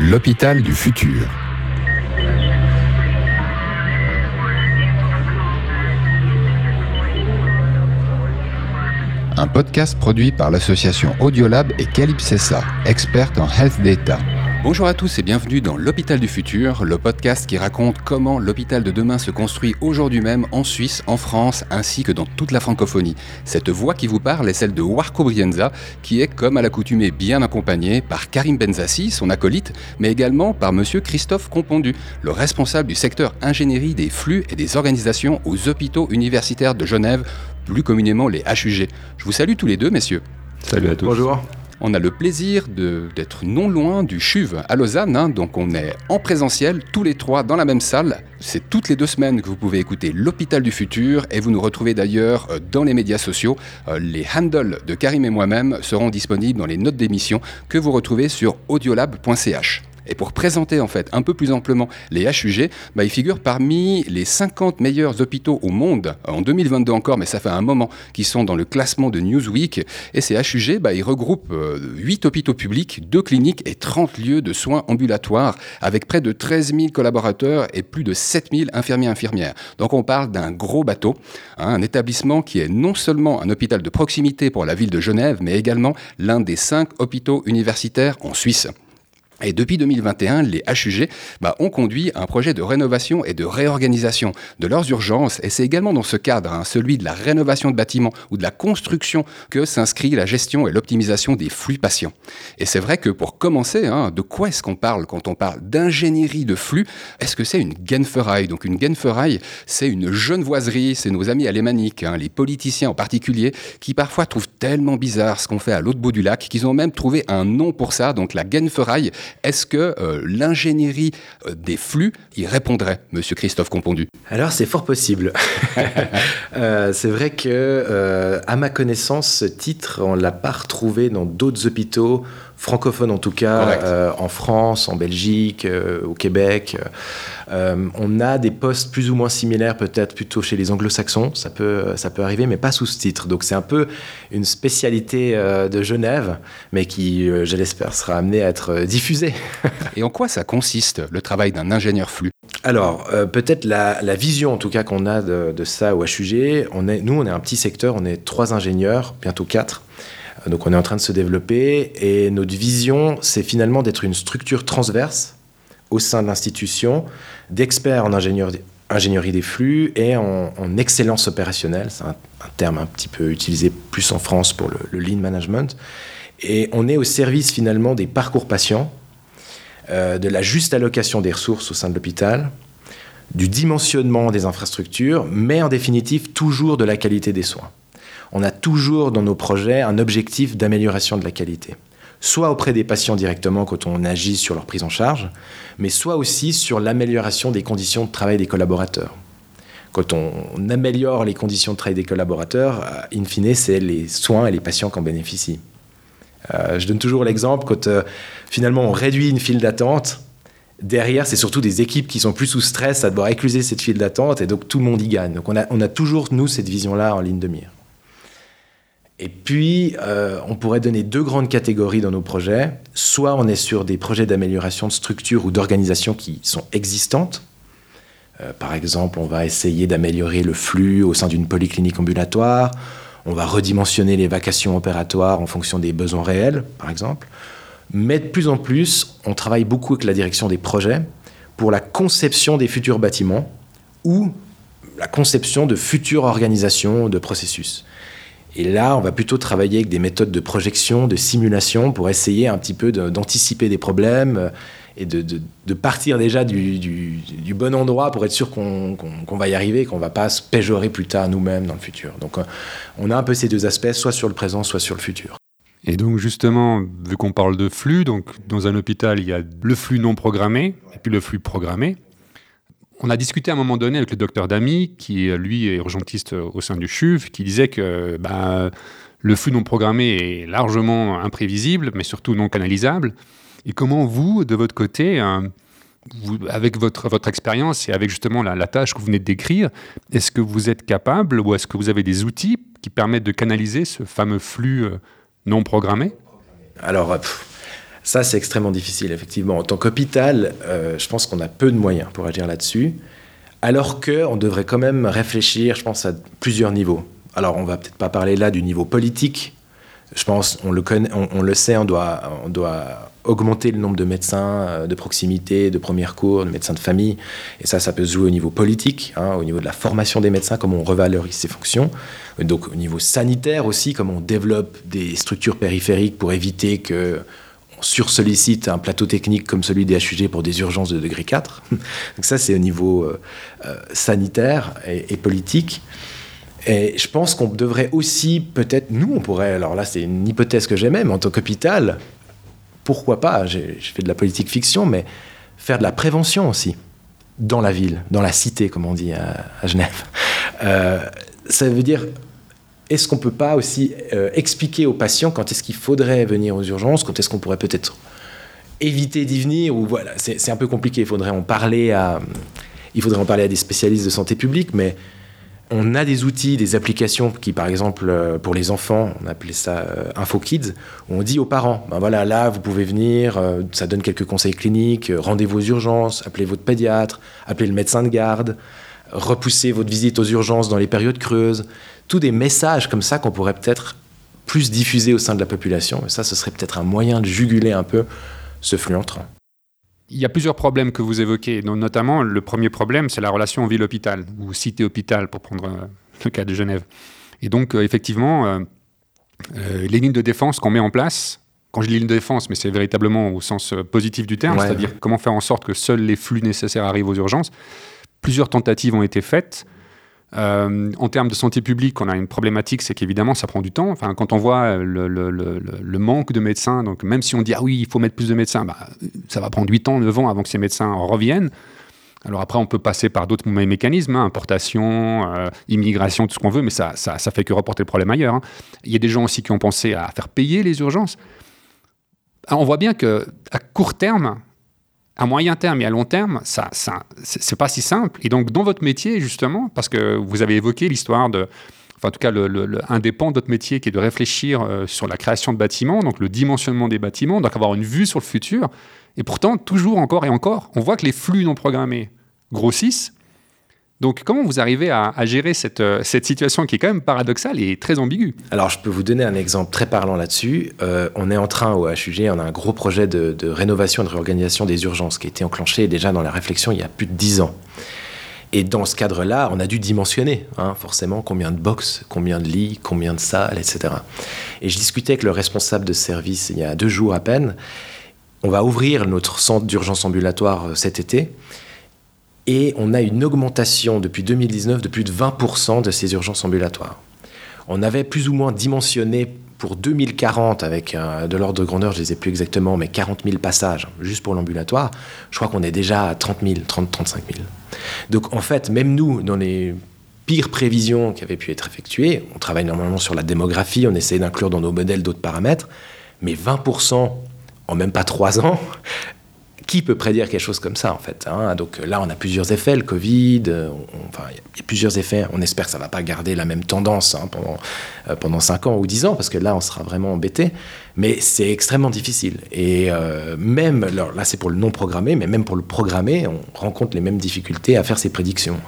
L'hôpital du futur. Un podcast produit par l'association Audiolab et Calypsessa, experte en health data. Bonjour à tous et bienvenue dans l'hôpital du futur, le podcast qui raconte comment l'hôpital de demain se construit aujourd'hui même en Suisse, en France, ainsi que dans toute la francophonie. Cette voix qui vous parle est celle de Warco Brienza, qui est, comme à l'accoutumée, bien accompagné par Karim Benzassi, son acolyte, mais également par monsieur Christophe Compondu, le responsable du secteur ingénierie des flux et des organisations aux hôpitaux universitaires de Genève, plus communément les HUG. Je vous salue tous les deux, messieurs. Salut à tous. Bonjour on a le plaisir d'être non loin du CHUV à Lausanne, hein. donc on est en présentiel, tous les trois dans la même salle. C'est toutes les deux semaines que vous pouvez écouter l'hôpital du futur et vous nous retrouvez d'ailleurs euh, dans les médias sociaux. Euh, les handles de Karim et moi-même seront disponibles dans les notes d'émission que vous retrouvez sur audiolab.ch. Et pour présenter en fait un peu plus amplement les HUG, bah, ils figurent parmi les 50 meilleurs hôpitaux au monde, en 2022 encore, mais ça fait un moment, qui sont dans le classement de Newsweek. Et ces HUG, bah, ils regroupent 8 euh, hôpitaux publics, 2 cliniques et 30 lieux de soins ambulatoires, avec près de 13 000 collaborateurs et plus de 7 000 infirmiers infirmières. Donc on parle d'un gros bateau, hein, un établissement qui est non seulement un hôpital de proximité pour la ville de Genève, mais également l'un des 5 hôpitaux universitaires en Suisse. Et depuis 2021, les HUG bah, ont conduit un projet de rénovation et de réorganisation de leurs urgences. Et c'est également dans ce cadre, hein, celui de la rénovation de bâtiments ou de la construction, que s'inscrit la gestion et l'optimisation des flux patients. Et c'est vrai que pour commencer, hein, de quoi est-ce qu'on parle quand on parle d'ingénierie de flux? Est-ce que c'est une Genferaille Donc une Genferaille, c'est une genevoiserie, c'est nos amis alémaniques, hein, les politiciens en particulier, qui parfois trouvent tellement bizarre ce qu'on fait à l'autre bout du lac qu'ils ont même trouvé un nom pour ça, donc la Genferaille est-ce que euh, l'ingénierie euh, des flux y répondrait, Monsieur Christophe Compondu? Alors c'est fort possible. Euh, c'est vrai que, à ma connaissance, ce titre, on l'a pas retrouvé dans d'autres hôpitaux francophones en tout cas, en France, en Belgique, au Québec. Euh, on a des postes plus ou moins similaires, peut-être plutôt chez les anglo-saxons, ça peut, ça peut arriver, mais pas sous ce titre. Donc c'est un peu une spécialité euh, de Genève, mais qui, euh, je l'espère, sera amenée à être diffusée. Et en quoi ça consiste, le travail d'un ingénieur flux? Alors, peut-être la, vision en tout cas qu'on a de, ça au HUG, on est, nous on est un petit secteur, on est trois ingénieurs, bientôt quatre. Donc on est en train de se développer et notre vision, c'est finalement d'être une structure transverse au sein de l'institution d'experts en ingénierie, des flux et en, excellence opérationnelle. C'est un, terme un petit peu utilisé plus en France pour le, lean management. Et on est au service finalement des parcours patients, euh, de la juste allocation des ressources au sein de l'hôpital, du dimensionnement des infrastructures, mais en définitive toujours de la qualité des soins. On a toujours dans nos projets un objectif d'amélioration de la qualité soit auprès des patients directement quand on agit sur leur prise en charge, mais soit aussi sur l'amélioration des conditions de travail des collaborateurs. Quand on, améliore les conditions de travail des collaborateurs, euh, in fine, c'est les soins et les patients qui en bénéficient. Euh, je donne toujours l'exemple, quand euh, finalement on réduit une file d'attente, derrière, c'est surtout des équipes qui sont plus sous stress à devoir écluser cette file d'attente, et donc tout le monde y gagne. Donc on a, on a toujours, nous, cette vision-là en ligne de mire. Et puis, euh, on pourrait donner deux grandes catégories dans nos projets. Soit on est sur des projets d'amélioration de structure ou d'organisation qui sont existantes. Euh, par exemple, on va essayer d'améliorer le flux au sein d'une polyclinique ambulatoire. On va redimensionner les vacations opératoires en fonction des besoins réels, par exemple. Mais de plus en plus, on travaille beaucoup avec la direction des projets pour la conception des futurs bâtiments ou la conception de futures organisations de processus. Et là, on va plutôt travailler avec des méthodes de projection, de simulation, pour essayer un petit peu d'anticiper des problèmes euh, et de, partir déjà du, bon endroit pour être sûr qu'on va y arriver, qu'on ne va pas se péjorer plus tard nous-mêmes dans le futur. Donc euh, on a un peu ces deux aspects, soit sur le présent, soit sur le futur. Et donc justement, vu qu'on parle de flux, donc dans un hôpital, il y a le flux non programmé et puis le flux programmé. On a discuté à un moment donné avec le docteur Damy, qui lui est urgentiste au sein du CHUV, qui disait que bah, le flux non programmé est largement imprévisible, mais surtout non canalisable. Et comment vous, de votre côté, hein, avec votre, expérience et avec justement la, tâche que vous venez de décrire, est-ce que vous êtes capable ou est-ce que vous avez des outils qui permettent de canaliser ce fameux flux euh, non programmé? Alors, Ça, c'est extrêmement difficile, effectivement. En tant qu'hôpital, euh, je pense qu'on a peu de moyens pour agir là-dessus, alors qu'on devrait quand même réfléchir, je pense, à plusieurs niveaux. Alors, on va peut-être pas parler là du niveau politique. Je pense, on le, connaît, on, le sait, on doit, on doit augmenter le nombre de médecins euh, de proximité, de première cours, de médecins de famille. Et ça, ça peut se jouer au niveau politique, hein, au niveau de la formation des médecins, comment on revalorise ces fonctions. Donc au niveau sanitaire aussi, comment on développe des structures périphériques pour éviter que sursollicite un plateau technique comme celui des HUG pour des urgences de degré 4. Donc ça, c'est au niveau euh, euh, sanitaire et, politique. Et je pense qu'on devrait aussi, peut-être, nous, on pourrait, alors là, c'est une hypothèse que j'aimais, mais en tant qu'hôpital, pourquoi pas, je fais de la politique fiction, mais faire de la prévention aussi, dans la ville, dans la cité, comme on dit à, Genève. Euh, ça veut dire, est-ce qu'on peut pas aussi euh, expliquer aux patients quand est-ce qu'il faudrait venir aux urgences, quand est-ce qu'on pourrait peut-être éviter d'y venir, ou voilà, c'est un peu compliqué, il faudrait en parler à... Il faudrait en parler à des spécialistes de santé publique, mais on a des outils, des applications qui, par exemple, euh, pour les enfants, on appelait ça euh, InfoKids, où on dit aux parents, ben voilà, là, vous pouvez venir, ça donne quelques conseils cliniques, rendez-vous aux urgences, appelez votre pédiatre, appelez le médecin de garde, repoussez votre visite aux urgences dans les périodes creuses. Tous des messages comme ça qu'on pourrait peut-être plus diffuser au sein de la population. Et ça, ce serait peut-être un moyen de juguler un peu ce flux entrant. Il y a plusieurs problèmes que vous évoquez, notamment le premier problème, c'est la relation ville-hôpital, ou cité-hôpital, pour prendre euh, le cas de Genève. Et donc, euh, effectivement, euh, les lignes de défense qu'on met en place, quand je dis lignes de défense, mais c'est véritablement au sens positif du terme, c'est-à-dire comment faire en sorte que seuls les flux nécessaires arrivent aux urgences, plusieurs tentatives ont été faites. Euh, en termes de santé publique, on a une problématique, c'est qu'évidemment, ça prend du temps. Enfin, quand on voit le, manque de médecins, donc même si on dit ah oui, il faut mettre plus de médecins, bah, ça va prendre 8 ans, 9 ans avant que ces médecins reviennent. Alors après, on peut passer par d'autres mécanismes, hein, importation, euh, immigration, tout ce qu'on veut, mais ça, ça, fait que reporter le problème ailleurs. Hein. Il y a des gens aussi qui ont pensé à faire payer les urgences. Alors, on voit bien que à court terme, à moyen terme et à long terme, ça, ça c'est pas si simple. Et donc, dans votre métier, justement, parce que vous avez évoqué l'histoire de, enfin, en tout cas, le, un des pans de votre métier qui est de réfléchir euh, sur la création de bâtiments, donc le dimensionnement des bâtiments, donc avoir une vue sur le futur. Et pourtant, toujours encore et encore, on voit que les flux non programmés grossissent donc comment vous arrivez à, gérer euh, cette, situation qui est quand même paradoxale et très ambiguë? Alors je peux vous donner un exemple très parlant là-dessus. Euh, on est en train au HUG, on a un gros projet de, rénovation et de réorganisation des urgences qui a été enclenché déjà dans la réflexion il y a plus de dix ans. Et dans ce cadre-là, on a dû dimensionner, hein, forcément, combien de box, combien de lits, combien de salles, etc. Et je discutais avec le responsable de service il y a deux jours à peine. On va ouvrir notre centre d'urgence ambulatoire euh, cet été. Et on a une augmentation depuis 2019 de plus de 20% de ces urgences ambulatoires. On avait plus ou moins dimensionné pour 2040, avec euh, de l'ordre de grandeur, je ne les ai plus exactement, mais 40 000 passages juste pour l'ambulatoire. Je crois qu'on est déjà à 30 000, 30, 35 000. Donc en fait, même nous, dans les pires prévisions qui avaient pu être effectuées, on travaille normalement sur la démographie, on essaie d'inclure dans nos modèles d'autres paramètres, mais 20% en même pas trois ans, qui peut prédire quelque chose comme ça en fait hein? Donc là, on a plusieurs effets, le Covid, euh, enfin, il y a plusieurs effets. On espère que ça ne va pas garder la même tendance hein, pendant, euh, pendant 5 ans ou 10 ans, parce que là, on sera vraiment embêté. Mais c'est extrêmement difficile. Et euh, même, alors là, c'est pour le non programmé, mais même pour le programmé, on rencontre les mêmes difficultés à faire ces prédictions.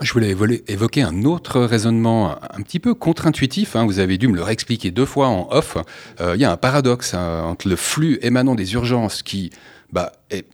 Je voulais évoquer un autre raisonnement un petit peu contre-intuitif. Hein. Vous avez dû me le réexpliquer deux fois en off. Il y a un paradoxe entre le flux émanant des urgences qui bah, est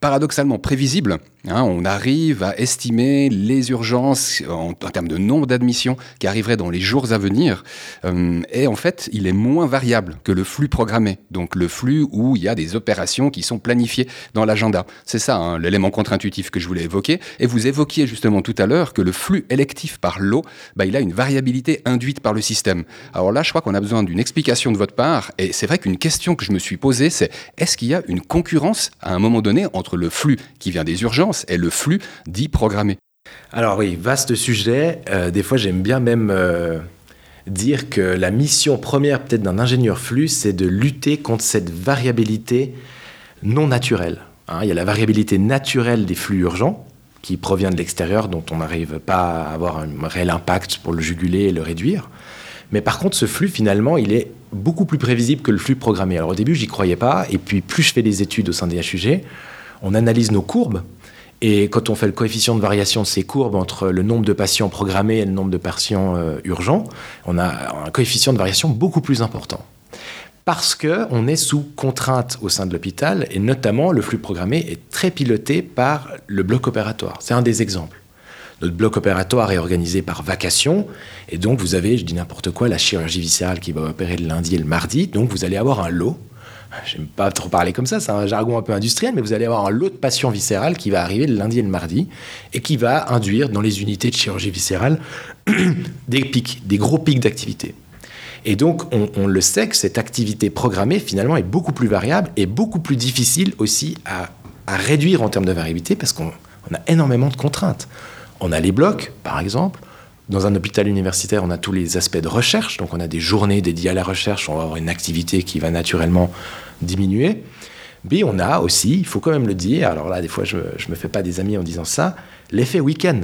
paradoxalement prévisible Hein, on arrive à estimer les urgences en, termes de nombre d'admissions qui arriveraient dans les jours à venir. Euh, et en fait, il est moins variable que le flux programmé. Donc le flux où il y a des opérations qui sont planifiées dans l'agenda. C'est ça hein, l'élément contre-intuitif que je voulais évoquer. Et vous évoquiez justement tout à l'heure que le flux électif par lot, bah, il a une variabilité induite par le système. Alors là, je crois qu'on a besoin d'une explication de votre part. Et c'est vrai qu'une question que je me suis posée, c'est est-ce qu'il y a une concurrence à un moment donné entre le flux qui vient des urgences est le flux dit programmé. Alors oui, vaste sujet. Euh, des fois, j'aime bien même euh, dire que la mission première peut-être d'un ingénieur flux, c'est de lutter contre cette variabilité non naturelle. Hein. il y a la variabilité naturelle des flux urgents, qui provient de l'extérieur, dont on n'arrive pas à avoir un réel impact pour le juguler et le réduire. Mais par contre, ce flux, finalement, il est beaucoup plus prévisible que le flux programmé. Alors au début, j'y croyais pas, et puis plus je fais des études au sein des HUG, on analyse nos courbes, et quand on fait le coefficient de variation de ces courbes entre le nombre de patients programmés et le nombre de patients euh, urgents, on a un coefficient de variation beaucoup plus important. Parce qu'on est sous contrainte au sein de l'hôpital, et notamment le flux programmé est très piloté par le bloc opératoire. C'est un des exemples. Notre bloc opératoire est organisé par vacation, et donc vous avez, je dis n'importe quoi, la chirurgie viscérale qui va opérer le lundi et le mardi, donc vous allez avoir un lot j'aime pas trop parler comme ça, c'est un jargon un peu industriel, mais vous allez avoir un lot de patients viscérales qui va arriver le lundi et le mardi et qui va induire dans les unités de chirurgie viscérale des pics, des gros pics d'activité. Et donc, on, le sait que cette activité programmée, finalement, est beaucoup plus variable et beaucoup plus difficile aussi à, réduire en termes de variabilité parce qu'on a énormément de contraintes. On a les blocs, par exemple, dans un hôpital universitaire, on a tous les aspects de recherche, donc on a des journées dédiées à la recherche, on va avoir une activité qui va naturellement diminuer. Mais on a aussi, il faut quand même le dire, alors là des fois je ne me fais pas des amis en disant ça, l'effet week-end.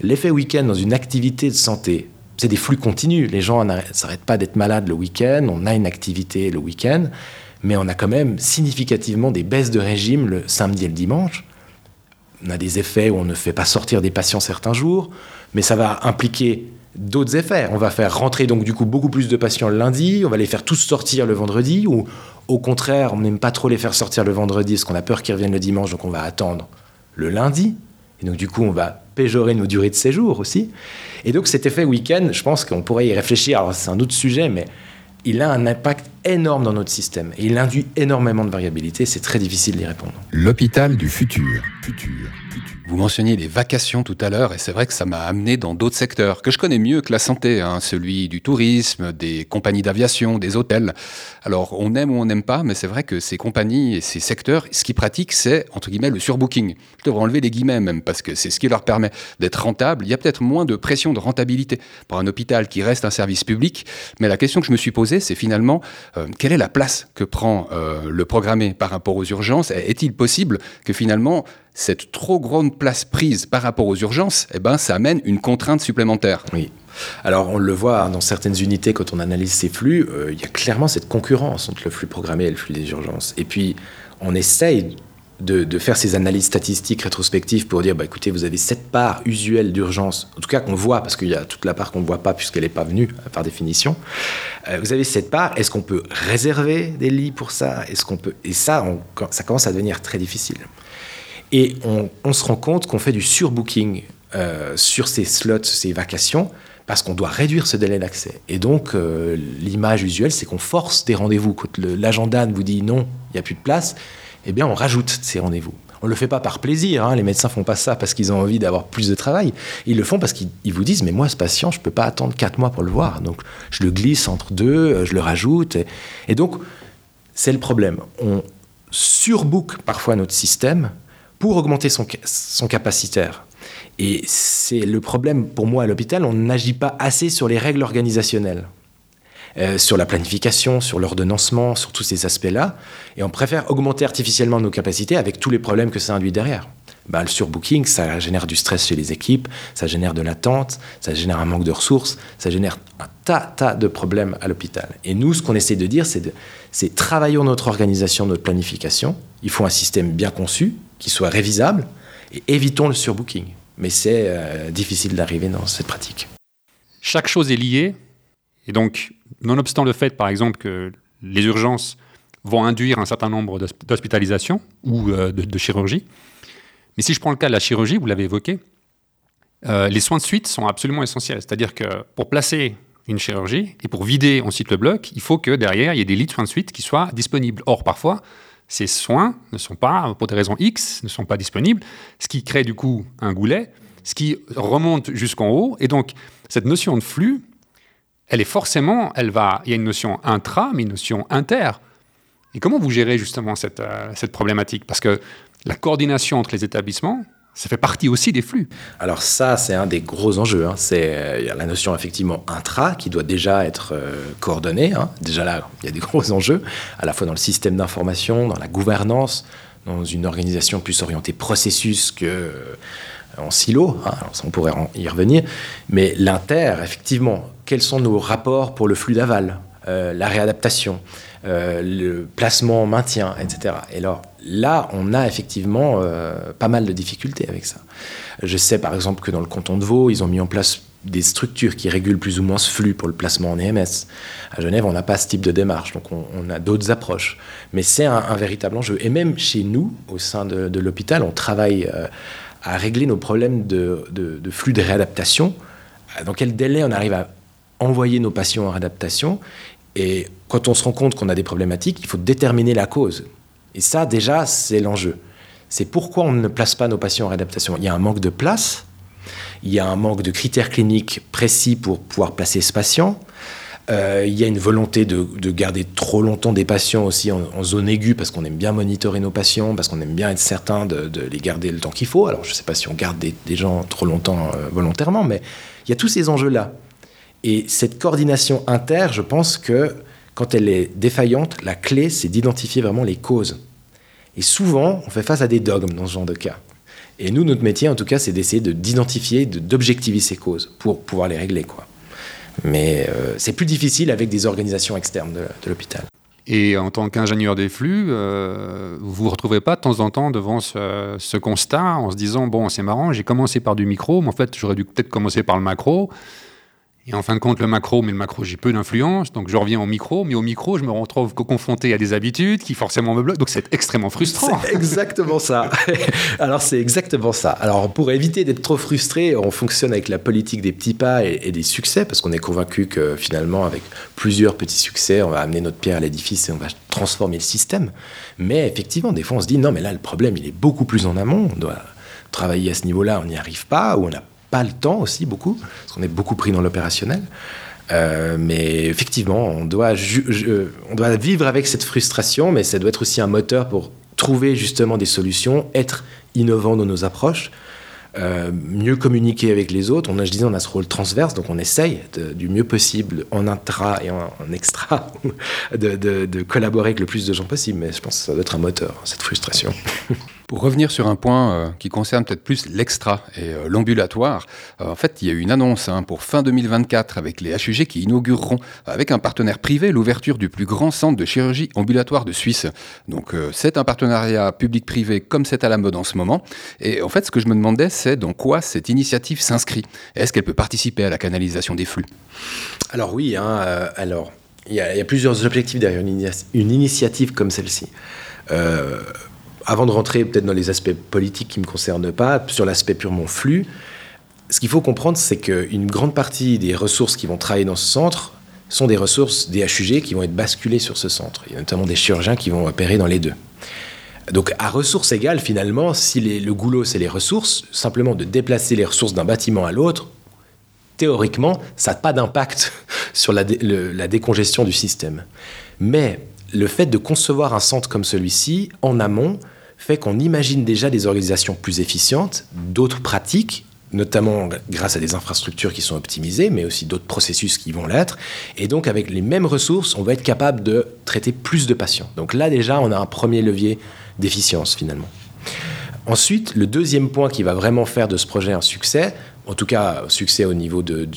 L'effet week-end dans une activité de santé, c'est des flux continus. Les gens ne s'arrêtent pas d'être malades le week-end, on a une activité le week-end, mais on a quand même significativement des baisses de régime le samedi et le dimanche. On a des effets où on ne fait pas sortir des patients certains jours, mais ça va impliquer d'autres effets. On va faire rentrer donc du coup beaucoup plus de patients le lundi, on va les faire tous sortir le vendredi, ou au contraire, on n'aime pas trop les faire sortir le vendredi parce qu'on a peur qu'ils reviennent le dimanche, donc on va attendre le lundi. Et donc du coup, on va péjorer nos durées de séjour aussi. Et donc cet effet week-end, je pense qu'on pourrait y réfléchir. Alors c'est un autre sujet, mais il a un impact énorme dans notre système. Et il induit énormément de variabilité. C'est très difficile d'y répondre. L'hôpital du futur. Futur. Vous mentionniez les vacations tout à l'heure, et c'est vrai que ça m'a amené dans d'autres secteurs que je connais mieux que la santé, hein, celui du tourisme, des compagnies d'aviation, des hôtels. Alors on aime ou on n'aime pas, mais c'est vrai que ces compagnies et ces secteurs, ce qu'ils pratiquent, c'est entre guillemets le surbooking. Je devrais enlever les guillemets même, parce que c'est ce qui leur permet d'être rentable. Il y a peut-être moins de pression de rentabilité pour un hôpital qui reste un service public, mais la question que je me suis posée, c'est finalement euh, quelle est la place que prend euh, le programmé par rapport aux urgences? Est-il possible que finalement cette trop grande place prise par rapport aux urgences, eh ben, ça amène une contrainte supplémentaire. Oui. Alors on le voit dans certaines unités quand on analyse ces flux, euh, il y a clairement cette concurrence entre le flux programmé et le flux des urgences. Et puis on essaye de, faire ces analyses statistiques rétrospectives pour dire, bah, écoutez, vous avez cette part usuelle d'urgence, en tout cas qu'on voit, parce qu'il y a toute la part qu'on ne voit pas puisqu'elle n'est pas venue par définition. Euh, vous avez cette part, est-ce qu'on peut réserver des lits pour ça? Est-ce qu'on peut Et ça, ça commence à devenir très difficile. Et on, se rend compte qu'on fait du surbooking euh, sur ces slots, ces vacations, parce qu'on doit réduire ce délai d'accès. Et donc, euh, l'image usuelle, c'est qu'on force des rendez-vous. Quand l'agenda vous dit non, il n'y a plus de place, eh bien, on rajoute ces rendez-vous. On ne le fait pas par plaisir. Hein. Les médecins font pas ça parce qu'ils ont envie d'avoir plus de travail. Ils le font parce qu'ils vous disent, mais moi, ce patient, je ne peux pas attendre quatre mois pour le voir. Donc, je le glisse entre deux, je le rajoute. et donc, c'est le problème. On surbook parfois notre système pour augmenter son, son capacitaire. Et c'est le problème pour moi à l'hôpital, on n'agit pas assez sur les règles organisationnelles. Euh, sur la planification, sur l'ordonnancement, sur tous ces aspects-là, et on préfère augmenter artificiellement nos capacités avec tous les problèmes que ça induit derrière. Ben, le surbooking, ça génère du stress chez les équipes, ça génère de l'attente, ça génère un manque de ressources, ça génère un tas, tas de problèmes à l'hôpital. Et nous, ce qu'on essaie de dire, c'est travaillons notre organisation, notre planification. Il faut un système bien conçu, qui soit révisable, et évitons le surbooking. Mais c'est euh, difficile d'arriver dans cette pratique. Chaque chose est liée, et donc, nonobstant le fait, par exemple, que les urgences vont induire un certain nombre d'hospitalisations ou euh, de, chirurgie, mais si je prends le cas de la chirurgie, vous l'avez évoqué, euh, les soins de suite sont absolument essentiels. C'est-à-dire que pour placer une chirurgie et pour vider ensuite le bloc, il faut que derrière, il y ait des lits de soins de suite qui soient disponibles. Or, parfois, ces soins ne sont pas, pour des raisons X, ne sont pas disponibles, ce qui crée du coup un goulet, ce qui remonte jusqu'en haut. Et donc, cette notion de flux, elle est forcément, elle va, il y a une notion intra, mais une notion inter. Et comment vous gérez justement cette, euh, cette problématique? Parce que la coordination entre les établissements, ça fait partie aussi des flux. Alors ça, c'est un des gros enjeux. Hein. C'est euh, la notion effectivement intra qui doit déjà être euh, coordonnée. Hein. Déjà là, il y a des gros enjeux, à la fois dans le système d'information, dans la gouvernance, dans une organisation plus orientée processus que euh, en silo. Hein. On pourrait y revenir. Mais l'inter, effectivement, quels sont nos rapports pour le flux d'aval? La réadaptation, le placement, maintien, etc. Et alors là, on a effectivement pas mal de difficultés avec ça. Je sais par exemple que dans le canton de Vaud, ils ont mis en place des structures qui régulent plus ou moins ce flux pour le placement en EMS. À Genève, on n'a pas ce type de démarche, donc on, a d'autres approches. Mais c'est un, véritable enjeu. Et même chez nous, au sein de, l'hôpital, on travaille euh, à régler nos problèmes de, flux de réadaptation. Dans quel délai on arrive à envoyer nos patients en réadaptation? Et quand on se rend compte qu'on a des problématiques, il faut déterminer la cause. Et ça, déjà, c'est l'enjeu. C'est pourquoi on ne place pas nos patients en réadaptation. Il y a un manque de place il y a un manque de critères cliniques précis pour pouvoir placer ce patient. Euh, il y a une volonté de, garder trop longtemps des patients aussi en, zone aiguë parce qu'on aime bien monitorer nos patients, parce qu'on aime bien être certain de, les garder le temps qu'il faut. Alors je ne sais pas si on garde des, gens trop longtemps euh, volontairement, mais il y a tous ces enjeux-là. Et cette coordination inter, je pense que quand elle est défaillante, la clé, c'est d'identifier vraiment les causes. Et souvent, on fait face à des dogmes dans ce genre de cas. Et nous, notre métier, en tout cas, c'est d'essayer d'identifier, d'objectiver ces causes pour pouvoir les régler. Quoi. Mais euh, c'est plus difficile avec des organisations externes de, l'hôpital. Et en tant qu'ingénieur des flux, euh, vous vous retrouvez pas de temps en temps devant ce, ce constat en se disant bon c'est marrant, j'ai commencé par du micro, mais en fait j'aurais dû peut-être commencer par le macro. Et en fin de compte, le macro, mais le macro, j'ai peu d'influence, donc je reviens au micro, mais au micro, je me retrouve confronté à des habitudes qui forcément me bloquent, donc c'est extrêmement frustrant. C'est exactement ça. Alors c'est exactement ça. Alors pour éviter d'être trop frustré, on fonctionne avec la politique des petits pas et, des succès, parce qu'on est convaincu que finalement, avec plusieurs petits succès, on va amener notre pierre à l'édifice et on va transformer le système. Mais effectivement, des fois, on se dit non, mais là, le problème, il est beaucoup plus en amont. On doit travailler à ce niveau-là, on n'y arrive pas, ou on a pas le temps aussi beaucoup, parce qu'on est beaucoup pris dans l'opérationnel. Euh, mais effectivement, on doit, on doit vivre avec cette frustration, mais ça doit être aussi un moteur pour trouver justement des solutions, être innovant dans nos approches, euh, mieux communiquer avec les autres. On a, je disais, on a ce rôle transverse, donc on essaye du mieux possible en intra et en, extra de, de, collaborer avec le plus de gens possible. Mais je pense que ça doit être un moteur, cette frustration. Pour revenir sur un point euh, qui concerne peut-être plus l'extra et euh, l'ambulatoire, euh, en fait, il y a eu une annonce hein, pour fin 2024 avec les HUG qui inaugureront avec un partenaire privé l'ouverture du plus grand centre de chirurgie ambulatoire de Suisse. Donc c'est un partenariat public-privé comme c'est à la mode en ce moment. Et en fait, ce que je me demandais, c'est dans quoi cette initiative s'inscrit. Est-ce qu'elle peut participer à la canalisation des flux? Alors oui, hein, alors il y, a plusieurs objectifs derrière une, initiative comme celle-ci. Avant de rentrer peut-être dans les aspects politiques qui ne me concernent pas, sur l'aspect purement flux, ce qu'il faut comprendre, c'est qu'une grande partie des ressources qui vont travailler dans ce centre sont des ressources des HUG qui vont être basculées sur ce centre. Il y a notamment des chirurgiens qui vont opérer dans les deux. Donc à ressources égales, finalement, si le goulot, c'est les ressources, simplement de déplacer les ressources d'un bâtiment à l'autre, théoriquement, ça n'a pas d'impact sur la, décongestion du système. Mais le fait de concevoir un centre comme celui-ci, en amont, fait qu'on imagine déjà des organisations plus efficientes, d'autres pratiques, notamment grâce à des infrastructures qui sont optimisées, mais aussi d'autres processus qui vont l'être. Et donc, avec les mêmes ressources, on va être capable de traiter plus de patients. Donc là, déjà, on a un premier levier d'efficience, finalement. Ensuite, le deuxième point qui va vraiment faire de ce projet un succès, en tout cas succès au niveau du,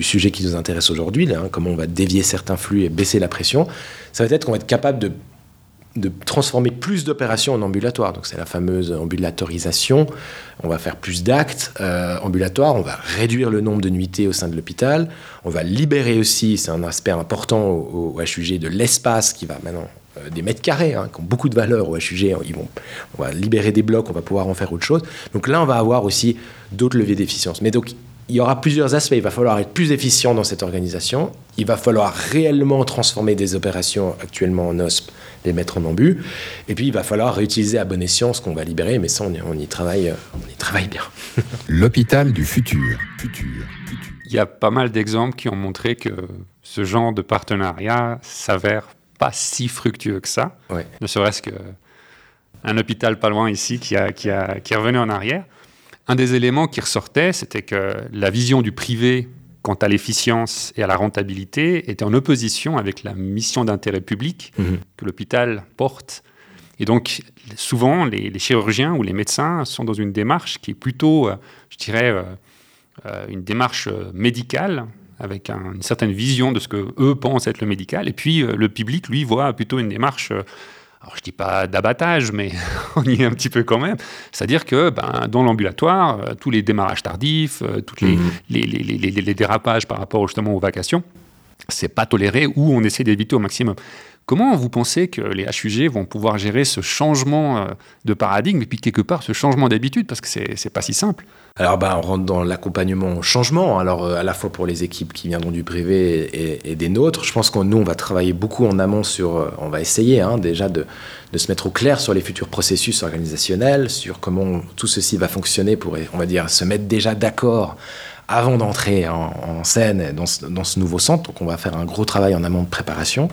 sujet qui nous intéresse aujourd'hui, hein, comment on va dévier certains flux et baisser la pression, ça va être qu'on va être capable de de transformer plus d'opérations en ambulatoire. Donc c'est la fameuse ambulatorisation. On va faire plus d'actes euh, ambulatoires, on va réduire le nombre de nuitées au sein de l'hôpital, on va libérer aussi, c'est un aspect important au, HUG, de l'espace qui va maintenant euh, des mètres carrés hein, qui ont beaucoup de valeur au HUG. Ils vont, on va libérer des blocs, on va pouvoir en faire autre chose. Donc là, on va avoir aussi d'autres leviers d'efficience. Mais donc il y aura plusieurs aspects. Il va falloir être plus efficient dans cette organisation. Il va falloir réellement transformer des opérations actuellement en OSP, les mettre en embu. Et puis, il va falloir réutiliser à bon escient ce qu'on va libérer. Mais ça, on y, travaille, on y travaille bien. L'hôpital du futur. futur. Il y a pas mal d'exemples qui ont montré que ce genre de partenariat s'avère pas si fructueux que ça. Ne serait-ce qu'un hôpital pas loin ici qui, a, qui, a, qui est revenu en arrière. Un des éléments qui ressortait, c'était que la vision du privé quant à l'efficience et à la rentabilité était en opposition avec la mission d'intérêt public mhm. que l'hôpital porte. Et donc, souvent, les, chirurgiens ou les médecins sont dans une démarche qui est plutôt, euh, je dirais, euh, euh, une démarche médicale avec une certaine vision de ce que eux pensent être le médical, et puis euh, le public, lui, voit plutôt une démarche. Euh, alors je dis pas d'abattage, mais on y est un petit peu quand même. C'est-à-dire que ben, dans l'ambulatoire, euh, tous les démarrages tardifs, tous les, mmh. les, les, les, dérapages par rapport justement aux vacations, c'est pas toléré ou on essaie d'éviter au maximum. Comment vous pensez que les HUG vont pouvoir gérer ce changement euh, de paradigme et puis quelque part ce changement d'habitude parce que c'est pas si simple? Alors ben, on rentre dans l'accompagnement au changement, alors euh, à la fois pour les équipes qui viendront du privé et, des nôtres. Je pense que nous on va travailler beaucoup en amont sur, euh, on va essayer hein, déjà de, de, se mettre au clair sur les futurs processus organisationnels, sur comment tout ceci va fonctionner pour, on va dire, se mettre déjà d'accord avant d'entrer en, scène dans ce, dans ce nouveau centre. Donc on va faire un gros travail en amont de préparation.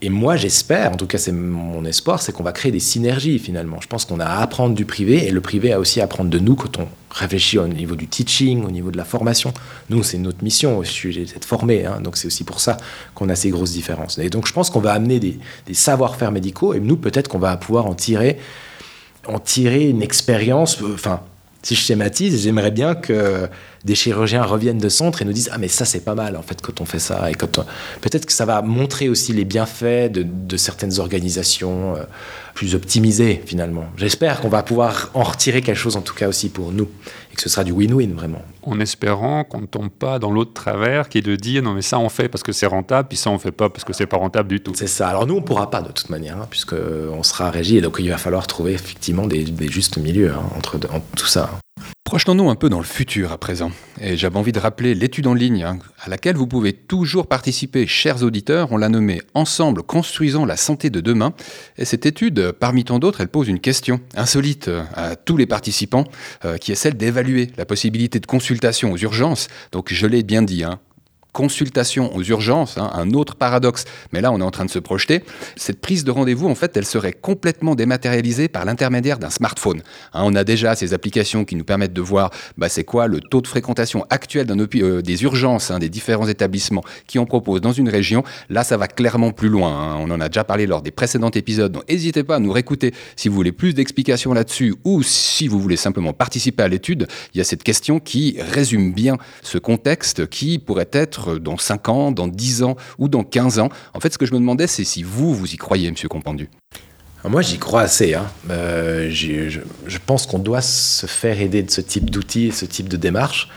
Et moi, j'espère, en tout cas c'est mon espoir, c'est qu'on va créer des synergies finalement. Je pense qu'on a à apprendre du privé et le privé a aussi à apprendre de nous quand on réfléchit au niveau du teaching, au niveau de la formation. Nous, c'est notre mission au sujet d'être formés, hein, donc c'est aussi pour ça qu'on a ces grosses différences. Et donc je pense qu'on va amener des, des savoir-faire médicaux et nous, peut-être qu'on va pouvoir en tirer, en tirer une expérience, enfin, si je schématise, j'aimerais bien que des chirurgiens reviennent de centre et nous disent ah mais ça c'est pas mal en fait quand on fait ça et quand peut-être que ça va montrer aussi les bienfaits de, certaines organisations euh, plus optimisées finalement. J'espère qu'on va pouvoir en retirer quelque chose en tout cas aussi pour nous que ce sera du win-win vraiment. En espérant qu'on ne tombe pas dans l'autre travers qui est de dire non mais ça on fait parce que c'est rentable puis ça on fait pas parce que c'est pas rentable du tout. C'est ça. Alors nous on pourra pas de toute manière hein, puisque on sera régi et donc il va falloir trouver effectivement des, justes milieux hein, entre, tout ça. Projetons-nous un peu dans le futur à présent. Et j'avais envie de rappeler l'étude en ligne hein, à laquelle vous pouvez toujours participer, chers auditeurs. On l'a nommée Ensemble construisons la santé de demain. Et cette étude, parmi tant d'autres, elle pose une question insolite euh, à tous les participants, euh, qui est celle d'évaluer la possibilité de consultation aux urgences. Donc je l'ai bien dit, hein, consultation aux urgences, hein, un autre paradoxe, mais là on est en train de se projeter, cette prise de rendez-vous, en fait, elle serait complètement dématérialisée par l'intermédiaire d'un smartphone. Hein, on a déjà ces applications qui nous permettent de voir bah, c'est quoi le taux de fréquentation actuel euh, des urgences hein, des différents établissements qui en proposent dans une région. Là, ça va clairement plus loin. On en a déjà parlé lors des précédents épisodes, donc n'hésitez pas à nous réécouter si vous voulez plus d'explications là-dessus ou si vous voulez simplement participer à l'étude. Il y a cette question qui résume bien ce contexte qui pourrait être dans 5 ans, dans 10 ans ou dans 15 ans. En fait, ce que je me demandais, c'est si vous, vous y croyez, Monsieur Compendu. Ah, moi, j'y crois assez. Hein. Euh, je, pense qu'on doit se faire aider de ce type d'outils, ce type de démarche.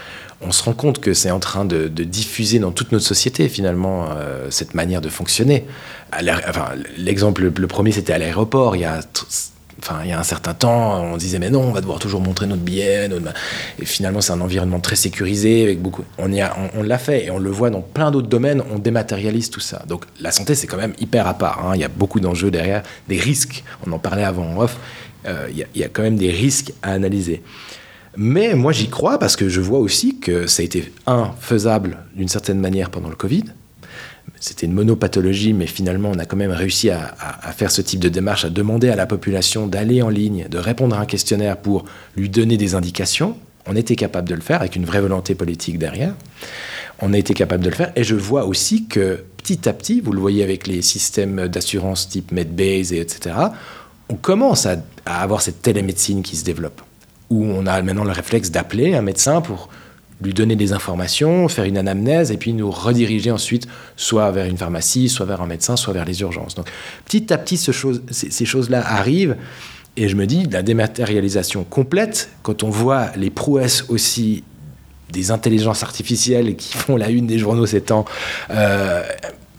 On se rend compte que c'est en train de, diffuser dans toute notre société, finalement, euh, cette manière de fonctionner. L'exemple le premier, c'était à l'aéroport. Il y a enfin, il y a un certain temps, on disait mais non, on va devoir toujours montrer notre billet. Et finalement, c'est un environnement très sécurisé avec beaucoup. On y a, on, l'a fait et on le voit dans plein d'autres domaines. On dématérialise tout ça. Donc la santé, c'est quand même hyper à part. Hein. Il y a beaucoup d'enjeux derrière, des risques. On en parlait avant en off. Euh, il, y a, il y a quand même des risques à analyser. Mais moi, j'y crois parce que je vois aussi que ça a été un faisable d'une certaine manière pendant le Covid c'était une monopathologie, mais finalement, on a quand même réussi à, faire ce type de démarche, à demander à la population d'aller en ligne, de répondre à un questionnaire pour lui donner des indications. On était capable de le faire avec une vraie volonté politique derrière. On a été capable de le faire. Et je vois aussi que petit à petit, vous le voyez avec les systèmes d'assurance type Medbase, et etc., on commence à avoir cette télémédecine qui se développe, où on a maintenant le réflexe d'appeler un médecin pour lui donner des informations, faire une anamnèse et puis nous rediriger ensuite soit vers une pharmacie, soit vers un médecin, soit vers les urgences. Donc petit à petit, ces, choses-là arrivent et je me dis, la dématérialisation complète, quand on voit les prouesses aussi des intelligences artificielles qui font la une des journaux ces temps, euh,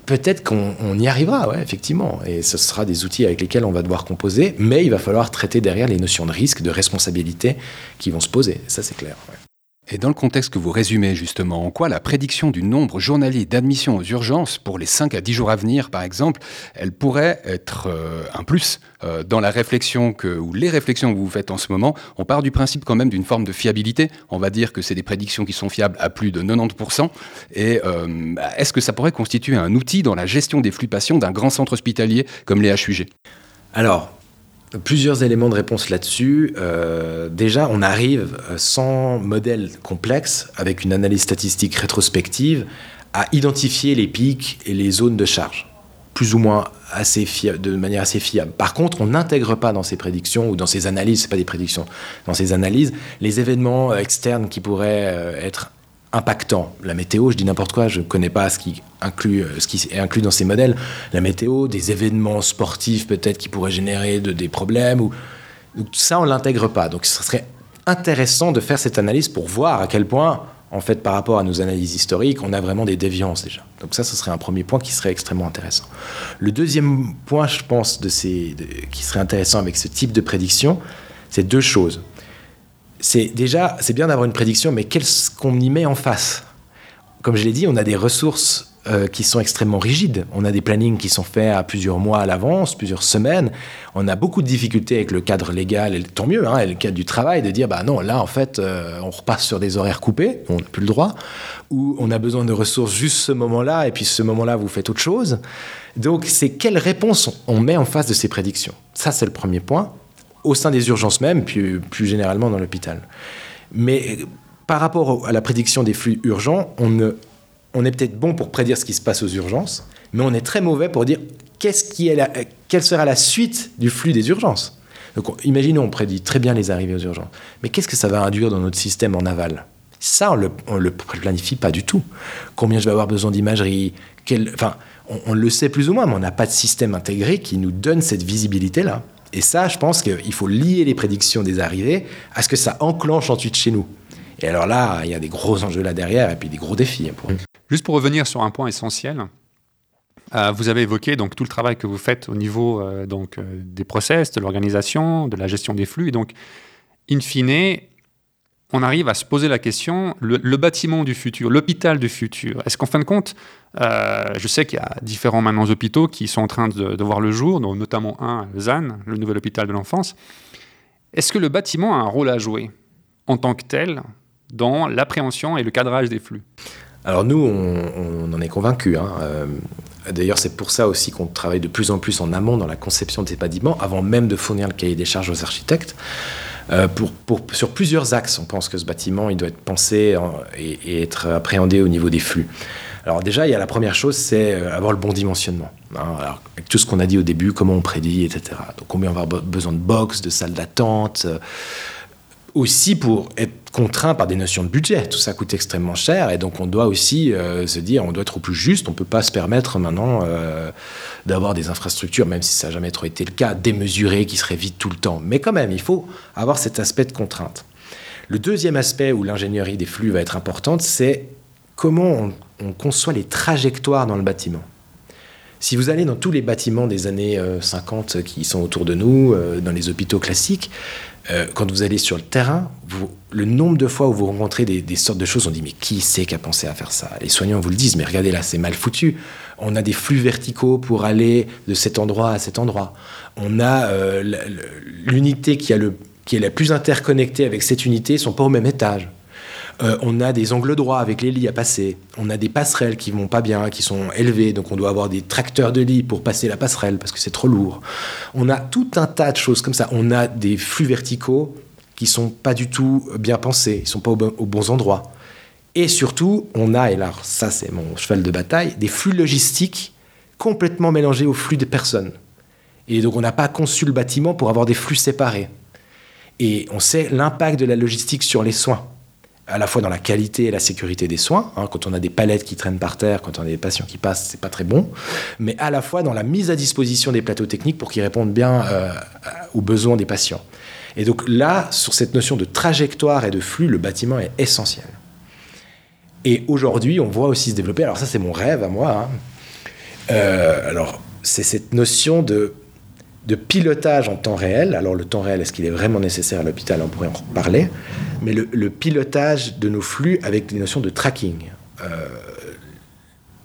peut-être qu'on y arrivera, ouais, effectivement. Et ce sera des outils avec lesquels on va devoir composer, mais il va falloir traiter derrière les notions de risque, de responsabilité qui vont se poser. Ça, c'est clair. Et dans le contexte que vous résumez justement, en quoi la prédiction du nombre journalier d'admissions aux urgences pour les 5 à 10 jours à venir, par exemple, elle pourrait être euh, un plus euh, dans la réflexion que, ou les réflexions que vous faites en ce moment? On part du principe quand même d'une forme de fiabilité. On va dire que c'est des prédictions qui sont fiables à plus de 90%. Et euh, est-ce que ça pourrait constituer un outil dans la gestion des flux patients d'un grand centre hospitalier comme les HUG Alors, Plusieurs éléments de réponse là-dessus. Euh, déjà, on arrive euh, sans modèle complexe, avec une analyse statistique rétrospective, à identifier les pics et les zones de charge, plus ou moins assez de manière assez fiable. Par contre, on n'intègre pas dans ces prédictions ou dans ces analyses, c'est pas des prédictions, dans ces analyses, les événements euh, externes qui pourraient être impactants. La météo, je dis n'importe quoi, je ne connais pas ce qui, inclut, ce qui est inclus dans ces modèles. La météo, des événements sportifs peut-être qui pourraient générer de, des problèmes. Ou, ça, on ne l'intègre pas. Donc ce serait intéressant de faire cette analyse pour voir à quel point, en fait, par rapport à nos analyses historiques, on a vraiment des déviances déjà. Donc ça, ce serait un premier point qui serait extrêmement intéressant. Le deuxième point, je pense, qui serait intéressant avec ce type de prédiction, c'est deux choses. C'est déjà, c'est bien d'avoir une prédiction, mais qu'est-ce qu'on y met en face? Comme je l'ai dit, on a des ressources euh, qui sont extrêmement rigides. On a des plannings qui sont faits à plusieurs mois à l'avance, plusieurs semaines. On a beaucoup de difficultés avec le cadre légal, et tant mieux, hein, et le cadre du travail, de dire bah non, là en fait, euh, on repasse sur des horaires coupés, on n'a plus le droit, ou on a besoin de ressources juste ce moment-là, et puis ce moment-là, vous faites autre chose. Donc, c'est quelle réponse on met en face de ces prédictions? Ça, c'est le premier point, au sein des urgences même, puis plus généralement dans l'hôpital. Mais euh, par rapport à la prédiction des flux urgents, on est peut-être bon pour prédire ce qui se passe aux urgences, mais on est très mauvais pour dire qu'est-ce qui est quelle sera la suite du flux des urgences. Donc, imaginons, on prédit très bien les arrivées aux urgences, mais qu'est-ce que ça va induire dans notre système en aval? Ça, on ne le planifie pas du tout. Combien je vais avoir besoin d'imagerie? Enfin, on, le sait plus ou moins, mais on n'a pas de système intégré qui nous donne cette visibilité-là. Et ça, je pense qu'il faut lier les prédictions des arrivées à ce que ça enclenche ensuite chez nous. Et alors là, il y a des gros enjeux là derrière et puis des gros défis. Juste pour revenir sur un point essentiel, euh, vous avez évoqué donc tout le travail que vous faites au niveau euh, donc euh, des process, de l'organisation, de la gestion des flux. Et donc, in fine, on arrive à se poser la question le, bâtiment du futur, l'hôpital du futur. Est-ce qu'en fin de compte, je sais qu'il y a différents maintenant hôpitaux qui sont en train de, voir le jour, dont notamment un, ZAN, le nouvel hôpital de l'enfance. Est-ce que le bâtiment a un rôle à jouer en tant que tel dans l'appréhension et le cadrage des flux? Alors nous, on, en est convaincus. Hein. Euh, d'ailleurs, c'est pour ça aussi qu'on travaille de plus en plus en amont dans la conception de ces bâtiments, avant même de fournir le cahier des charges aux architectes. Euh, sur plusieurs axes, on pense que ce bâtiment, il doit être pensé et, être appréhendé au niveau des flux. Alors déjà, il y a la première chose, c'est euh, avoir le bon dimensionnement. Hein. Alors, avec tout ce qu'on a dit au début, comment on prédit, etc. Donc combien on va avoir besoin de box, de salles d'attente, aussi pour être contraint par des notions de budget. Tout ça coûte extrêmement cher et donc on doit aussi euh, se dire, on doit être au plus juste. On ne peut pas se permettre maintenant euh, d'avoir des infrastructures, même si ça n'a jamais trop été le cas, démesurées qui seraient vides tout le temps. Mais quand même, il faut avoir cet aspect de contrainte. Le deuxième aspect où l'ingénierie des flux va être importante, c'est comment on, conçoit les trajectoires dans le bâtiment. Si vous allez dans tous les bâtiments des années 50 euh, qui sont autour de nous, dans les hôpitaux classiques, euh, quand vous allez sur le terrain, le nombre de fois où vous rencontrez des, sortes de choses, on dit mais qui c'est qui a pensé à faire ça? Les soignants vous le disent, mais regardez là, c'est mal foutu. On a des flux verticaux pour aller de cet endroit à cet endroit. On a euh, l'unité qui, qui est la plus interconnectée avec cette unité, sont pas au même étage. Euh, on a des angles droits avec les lits à passer. On a des passerelles qui vont pas bien, qui sont élevées, donc on doit avoir des tracteurs de lit pour passer la passerelle parce que c'est trop lourd. On a tout un tas de choses comme ça. On a des flux verticaux qui sont pas du tout bien pensés, ils sont pas aux bons endroits. Et surtout, on a, et là, ça c'est mon cheval de bataille, des flux logistiques complètement mélangés aux flux de personnes. Et donc on n'a pas conçu le bâtiment pour avoir des flux séparés. Et on sait l'impact de la logistique sur les soins à la fois dans la qualité et la sécurité des soins. Hein, quand on a des palettes qui traînent par terre, quand on a des patients qui passent, c'est pas très bon. Mais à la fois dans la mise à disposition des plateaux techniques pour qu'ils répondent bien euh, aux besoins des patients. Et donc là, sur cette notion de trajectoire et de flux, le bâtiment est essentiel. Et aujourd'hui, on voit aussi se développer. Alors ça, c'est mon rêve à moi. Hein. Euh, alors c'est cette notion de de pilotage en temps réel. Alors le temps réel, est-ce qu'il est vraiment nécessaire à l'hôpital? On pourrait en reparler. Mais le, pilotage de nos flux avec des notions de tracking. Euh,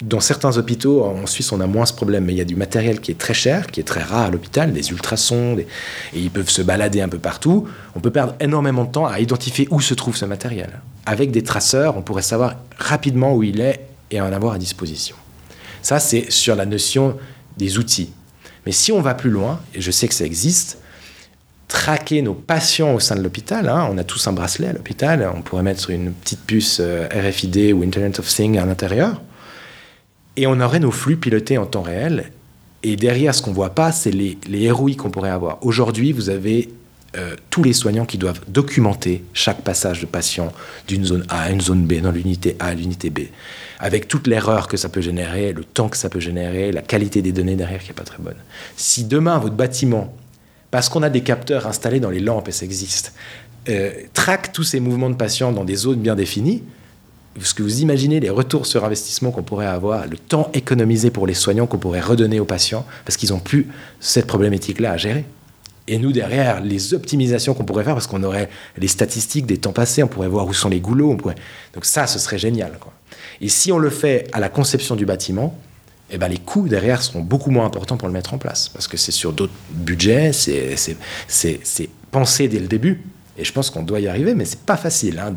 dans certains hôpitaux, en Suisse, on a moins ce problème, mais il y a du matériel qui est très cher, qui est très rare à l'hôpital, des ultrasons, et ils peuvent se balader un peu partout. On peut perdre énormément de temps à identifier où se trouve ce matériel. Avec des traceurs, on pourrait savoir rapidement où il est et en avoir à disposition. Ça, c'est sur la notion des outils. Mais si on va plus loin, et je sais que ça existe, traquer nos patients au sein de l'hôpital, hein, on a tous un bracelet à l'hôpital, on pourrait mettre une petite puce euh, RFID ou Internet of Things à l'intérieur, et on aurait nos flux pilotés en temps réel. Et derrière, ce qu'on voit pas, c'est les, les ROI qu'on pourrait avoir. Aujourd'hui, vous avez euh, tous les soignants qui doivent documenter chaque passage de patient d'une zone A à une zone B, dans l'unité A à l'unité B, avec toute l'erreur que ça peut générer, le temps que ça peut générer, la qualité des données derrière qui n'est pas très bonne. Si demain votre bâtiment, parce qu'on a des capteurs installés dans les lampes et ça existe, euh, traque tous ces mouvements de patients dans des zones bien définies, ce que vous imaginez les retours sur investissement qu'on pourrait avoir, le temps économisé pour les soignants qu'on pourrait redonner aux patients, parce qu'ils n'ont plus cette problématique-là à gérer. Et nous, derrière, les optimisations qu'on pourrait faire, parce qu'on aurait les statistiques des temps passés, on pourrait voir où sont les goulots. Donc ça, ce serait génial. Et si on le fait à la conception du bâtiment, eh ben, les coûts derrière seront beaucoup moins importants pour le mettre en place. Parce que c'est sur d'autres budgets, c'est pensé dès le début. Et je pense qu'on doit y arriver, mais c'est pas facile hein,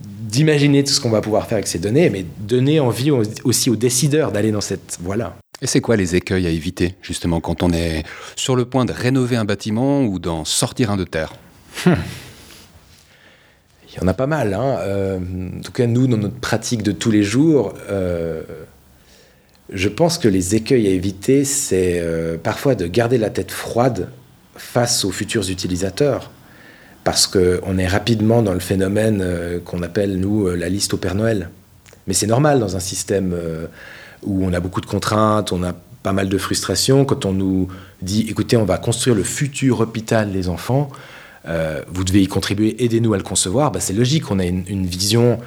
d'imaginer tout ce qu'on va pouvoir faire avec ces données, mais donner envie aussi aux décideurs d'aller dans cette voie-là. Et c'est quoi les écueils à éviter, justement, quand on est sur le point de rénover un bâtiment ou d'en sortir un de terre? Il y en a pas mal. Hein. Euh, en tout cas, nous, dans notre pratique de tous les jours, euh, je pense que les écueils à éviter, c'est euh, parfois de garder la tête froide face aux futurs utilisateurs parce qu'on est rapidement dans le phénomène qu'on appelle, nous, la liste au Père Noël. Mais c'est normal dans un système où on a beaucoup de contraintes, on a pas mal de frustrations. Quand on nous dit, écoutez, on va construire le futur hôpital des enfants, vous devez y contribuer, aidez-nous à le concevoir, bah, c'est logique, on a une, vision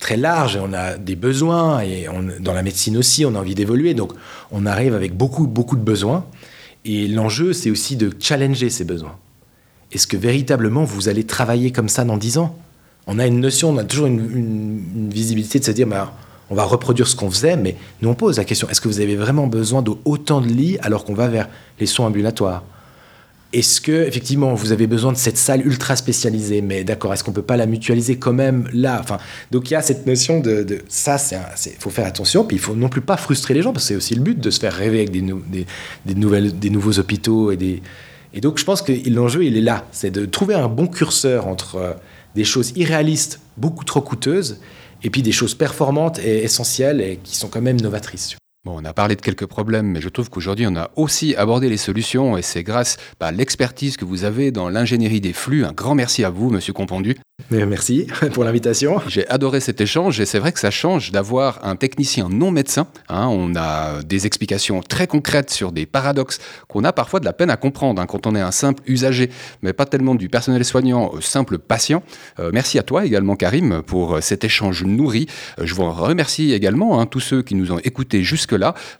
très large, on a des besoins, et dans la médecine aussi, on a envie d'évoluer, donc on arrive avec beaucoup, beaucoup de besoins. Et l'enjeu, c'est aussi de challenger ces besoins. Est-ce que véritablement vous allez travailler comme ça dans 10 ans? On a une notion, on a toujours une, visibilité de se dire, bah, on va reproduire ce qu'on faisait, mais nous on pose la question, est-ce que vous avez vraiment besoin d'autant de lits alors qu'on va vers les soins ambulatoires? Est-ce que effectivement vous avez besoin de cette salle ultra spécialisée? Mais d'accord, est-ce qu'on peut pas la mutualiser quand même là? Enfin, donc il y a cette notion de, ça, il faut faire attention. Puis il faut non plus pas frustrer les gens parce que c'est aussi le but de se faire rêver avec des, des, nouvelles, des nouveaux hôpitaux et des, et donc je pense que l'enjeu, il est là. C'est de trouver un bon curseur entre euh, des choses irréalistes, beaucoup trop coûteuses, et puis des choses performantes et essentielles et qui sont quand même novatrices on a parlé de quelques problèmes, mais je trouve qu'aujourd'hui, on a aussi abordé les solutions et c'est grâce à l'expertise que vous avez dans l'ingénierie des flux. Un grand merci à vous, monsieur Compondu. Merci pour l'invitation. J'ai adoré cet échange et c'est vrai que ça change d'avoir un technicien non médecin. Hein. on a des explications très concrètes sur des paradoxes qu'on a parfois de la peine à comprendre hein, quand on est un simple usager, mais pas tellement du personnel soignant, euh, simple patient. Euh, merci à toi également, Karim, pour euh, cet échange nourri. je vous remercie également hein, tous ceux qui nous ont écoutés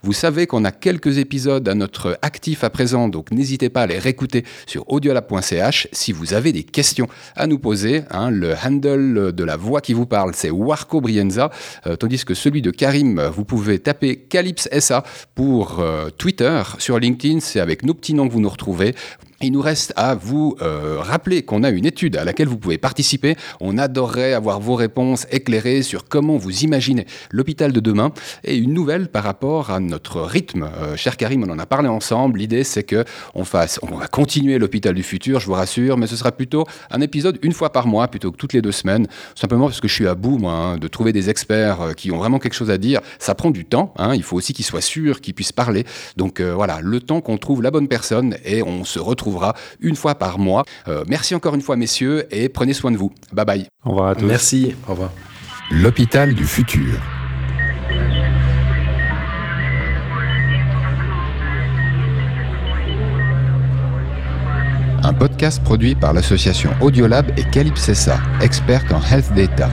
Vous savez qu'on a quelques épisodes à notre actif à présent, donc n'hésitez pas à les réécouter sur audiolab.ch si vous avez des questions à nous poser. Le handle de la voix qui vous parle, c'est Warco Brienza, euh, tandis que celui de Karim, vous pouvez taper Calypse SA pour euh, Twitter. Sur LinkedIn, c'est avec nos petits noms que vous nous retrouvez. Il nous reste à vous euh, rappeler qu'on a une étude à laquelle vous pouvez participer. On adorerait avoir vos réponses éclairées sur comment vous imaginez l'hôpital de demain et une nouvelle par rapport à notre rythme. Euh, cher Karim, on en a parlé ensemble. L'idée, c'est que on fasse, on va continuer l'hôpital du futur, je vous rassure, mais ce sera plutôt un épisode une fois par mois plutôt que toutes les deux semaines. Simplement parce que je suis à bout, moi, hein, de trouver des experts euh, qui ont vraiment quelque chose à dire. Ça prend du temps. Hein. Il faut aussi qu'ils soient sûrs, qu'ils puissent parler. Donc voilà, le temps qu'on trouve la bonne personne et on se retrouve une fois par mois. Euh, merci encore une fois, messieurs, et prenez soin de vous. Bye bye. Au revoir à tous. Merci. Au revoir. L'hôpital du futur. Un podcast produit par l'association Audiolab et Calypsessa, experte en health data.